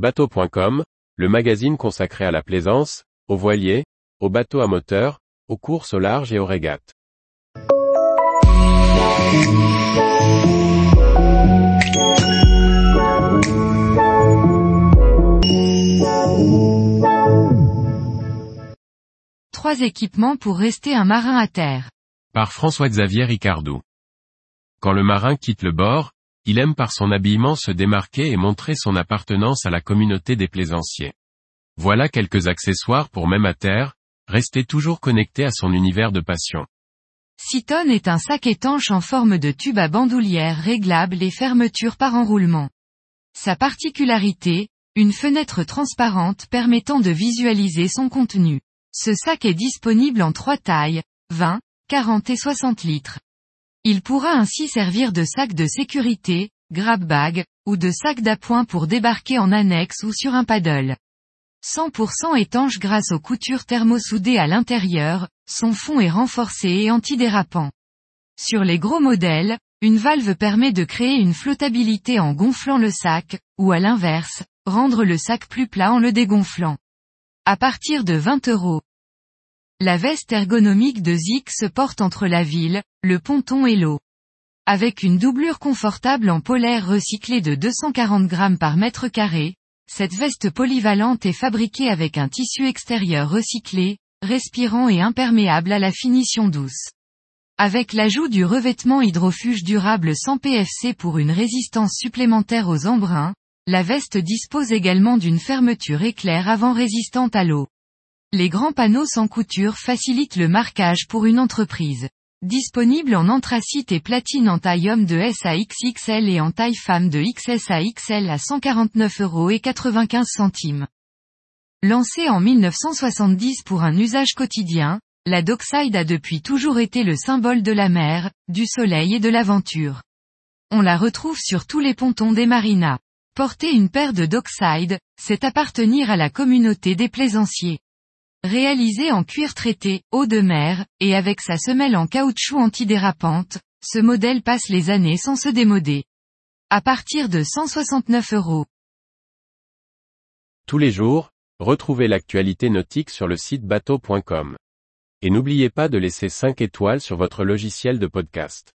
Bateau.com, le magazine consacré à la plaisance, aux voiliers, aux bateaux à moteur, aux courses au large et aux régates. Trois équipements pour rester un marin à terre. Par François-Xavier Ricardou. Quand le marin quitte le bord, il aime par son habillement se démarquer et montrer son appartenance à la communauté des plaisanciers. Voilà quelques accessoires pour même à terre, rester toujours connecté à son univers de passion. Citon est un sac étanche en forme de tube à bandoulière réglable et fermeture par enroulement. Sa particularité, une fenêtre transparente permettant de visualiser son contenu. Ce sac est disponible en trois tailles, 20, 40 et 60 litres. Il pourra ainsi servir de sac de sécurité, grab bag, ou de sac d'appoint pour débarquer en annexe ou sur un paddle. 100% étanche grâce aux coutures thermosoudées à l'intérieur, son fond est renforcé et antidérapant. Sur les gros modèles, une valve permet de créer une flottabilité en gonflant le sac, ou à l'inverse, rendre le sac plus plat en le dégonflant. À partir de 20 euros. La veste ergonomique de Zik se porte entre la ville, le ponton et l'eau. Avec une doublure confortable en polaire recyclé de 240 grammes par mètre carré, cette veste polyvalente est fabriquée avec un tissu extérieur recyclé, respirant et imperméable à la finition douce. Avec l'ajout du revêtement hydrofuge durable sans PFC pour une résistance supplémentaire aux embruns, la veste dispose également d'une fermeture éclair avant résistante à l'eau. Les grands panneaux sans couture facilitent le marquage pour une entreprise. Disponible en anthracite et platine en taille homme de S à XXL et en taille femme de XS à XL à 149 euros et 95 centimes. Lancée en 1970 pour un usage quotidien, la Dockside a depuis toujours été le symbole de la mer, du soleil et de l'aventure. On la retrouve sur tous les pontons des marinas. Porter une paire de Dockside, c'est appartenir à la communauté des plaisanciers. Réalisé en cuir traité, eau de mer, et avec sa semelle en caoutchouc antidérapante, ce modèle passe les années sans se démoder. À partir de 169 euros. Tous les jours, retrouvez l'actualité nautique sur le site bateau.com. Et n'oubliez pas de laisser 5 étoiles sur votre logiciel de podcast.